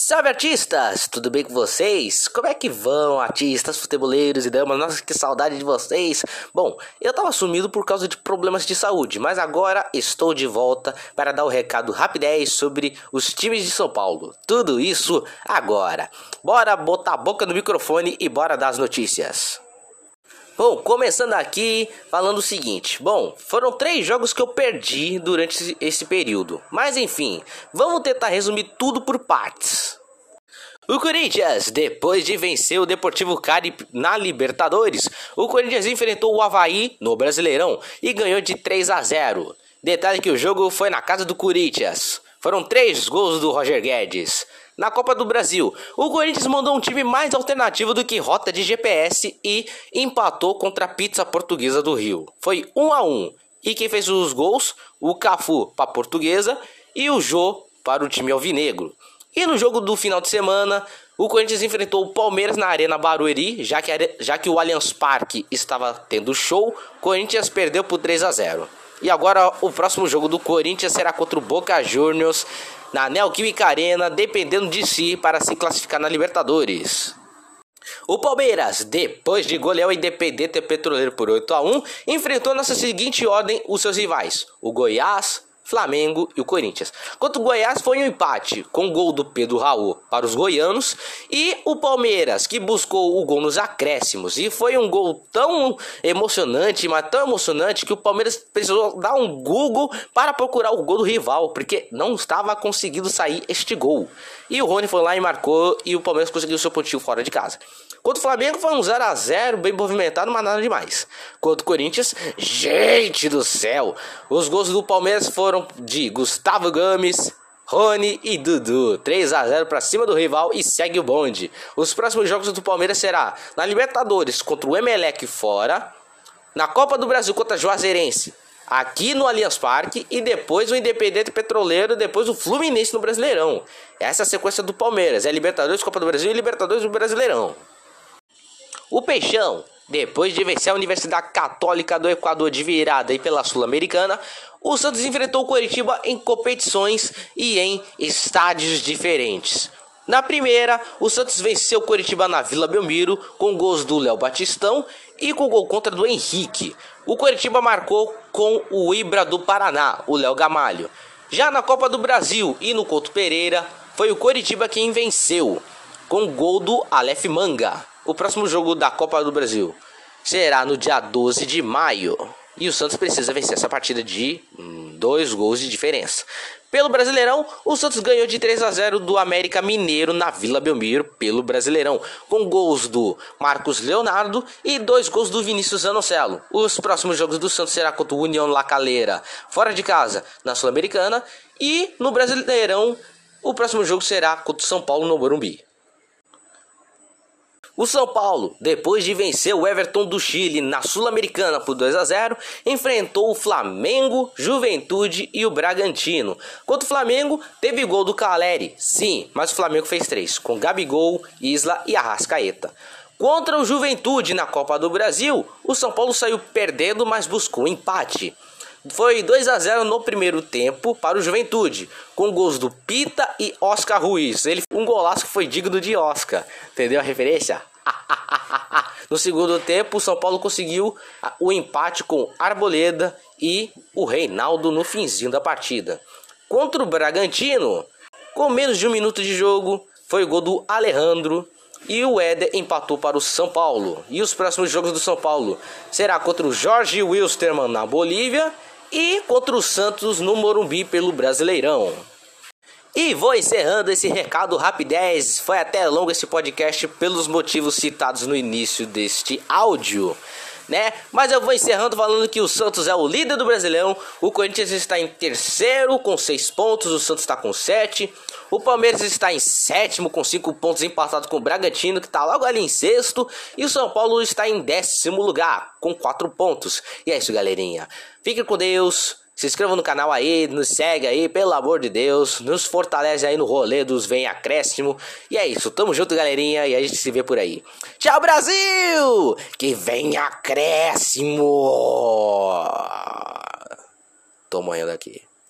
Salve artistas, tudo bem com vocês? Como é que vão, artistas, futeboleiros e damas? Nossa, que saudade de vocês! Bom, eu tava sumido por causa de problemas de saúde, mas agora estou de volta para dar o um recado rapidez sobre os times de São Paulo. Tudo isso agora. Bora botar a boca no microfone e bora dar as notícias. Bom, começando aqui falando o seguinte: bom, foram três jogos que eu perdi durante esse período, mas enfim, vamos tentar resumir tudo por partes. O Corinthians, depois de vencer o Deportivo Cari na Libertadores, o Corinthians enfrentou o Havaí no Brasileirão e ganhou de 3 a 0. Detalhe que o jogo foi na casa do Corinthians. Foram três gols do Roger Guedes. Na Copa do Brasil, o Corinthians mandou um time mais alternativo do que rota de GPS e empatou contra a Pizza Portuguesa do Rio. Foi 1 a 1. E quem fez os gols? O Cafu para a Portuguesa e o Jô para o time alvinegro. E no jogo do final de semana, o Corinthians enfrentou o Palmeiras na Arena Barueri, já que, já que o Allianz Parque estava tendo show, o Corinthians perdeu por 3 a 0. E agora o próximo jogo do Corinthians será contra o Boca Juniors na Neoquímica Arena, dependendo de si para se classificar na Libertadores. O Palmeiras, depois de golear o Independente Petroleiro por 8 a 1, enfrentou nessa seguinte ordem os seus rivais: o Goiás, Flamengo e o Corinthians. Quanto o Goiás foi um empate com o gol do Pedro Raul para os goianos e o Palmeiras que buscou o gol nos acréscimos e foi um gol tão emocionante, mas tão emocionante que o Palmeiras precisou dar um Google para procurar o gol do rival, porque não estava conseguindo sair este gol. E o Rony foi lá e marcou e o Palmeiras conseguiu seu pontinho fora de casa. Quanto o Flamengo foi um 0 a 0 bem movimentado, mas nada demais. Quanto o Corinthians, gente do céu, os gols do Palmeiras foram de Gustavo Gomes, Rony e Dudu. 3 a 0 para cima do rival e segue o bonde. Os próximos jogos do Palmeiras será na Libertadores contra o Emelec fora, na Copa do Brasil contra a Juazeirense, aqui no Allianz Parque e depois o Independente Petroleiro, depois o Fluminense no Brasileirão. Essa é a sequência do Palmeiras, é Libertadores, Copa do Brasil e Libertadores do Brasileirão. O Peixão, depois de vencer a Universidade Católica do Equador de virada e pela Sul-Americana, o Santos enfrentou o Coritiba em competições e em estádios diferentes. Na primeira, o Santos venceu o Coritiba na Vila Belmiro com gols do Léo Batistão e com gol contra do Henrique. O Coritiba marcou com o Ibra do Paraná, o Léo Gamalho. Já na Copa do Brasil e no Couto Pereira, foi o Coritiba quem venceu, com gol do Aleph Manga. O próximo jogo da Copa do Brasil será no dia 12 de maio. E o Santos precisa vencer essa partida de hum, dois gols de diferença. Pelo Brasileirão, o Santos ganhou de 3 a 0 do América Mineiro na Vila Belmiro pelo Brasileirão, com gols do Marcos Leonardo e dois gols do Vinícius Zanocelo. Os próximos jogos do Santos será contra o União La Calera, fora de casa, na Sul-Americana, e no Brasileirão, o próximo jogo será contra o São Paulo no Morumbi. O São Paulo, depois de vencer o Everton do Chile na Sul-Americana por 2 a 0, enfrentou o Flamengo, Juventude e o Bragantino. Quanto o Flamengo, teve gol do Caleri, sim, mas o Flamengo fez três, com Gabigol, Isla e Arrascaeta. Contra o Juventude na Copa do Brasil, o São Paulo saiu perdendo, mas buscou empate. Foi 2 a 0 no primeiro tempo para o Juventude, com gols do Pita e Oscar Ruiz. Ele um golaço que foi digno de Oscar. Entendeu a referência? No segundo tempo, o São Paulo conseguiu o empate com Arboleda e o Reinaldo no finzinho da partida. Contra o Bragantino, com menos de um minuto de jogo, foi gol do Alejandro e o Éder empatou para o São Paulo. E os próximos jogos do São Paulo será contra o Jorge Wilstermann na Bolívia e contra o Santos no Morumbi pelo Brasileirão. E vou encerrando esse recado rapidez. Foi até longo esse podcast pelos motivos citados no início deste áudio. Né? Mas eu vou encerrando falando que o Santos é o líder do Brasileirão, o Corinthians está em terceiro com seis pontos, o Santos está com sete, o Palmeiras está em sétimo com cinco pontos empatado com o Bragantino que está logo ali em sexto e o São Paulo está em décimo lugar com quatro pontos. E é isso, galerinha. Fique com Deus. Se inscreva no canal aí, nos segue aí, pelo amor de Deus. Nos fortalece aí no rolê dos Vem Acréscimo. E é isso, tamo junto, galerinha, e a gente se vê por aí. Tchau, Brasil! Que vem acréscimo! Tô morrendo aqui.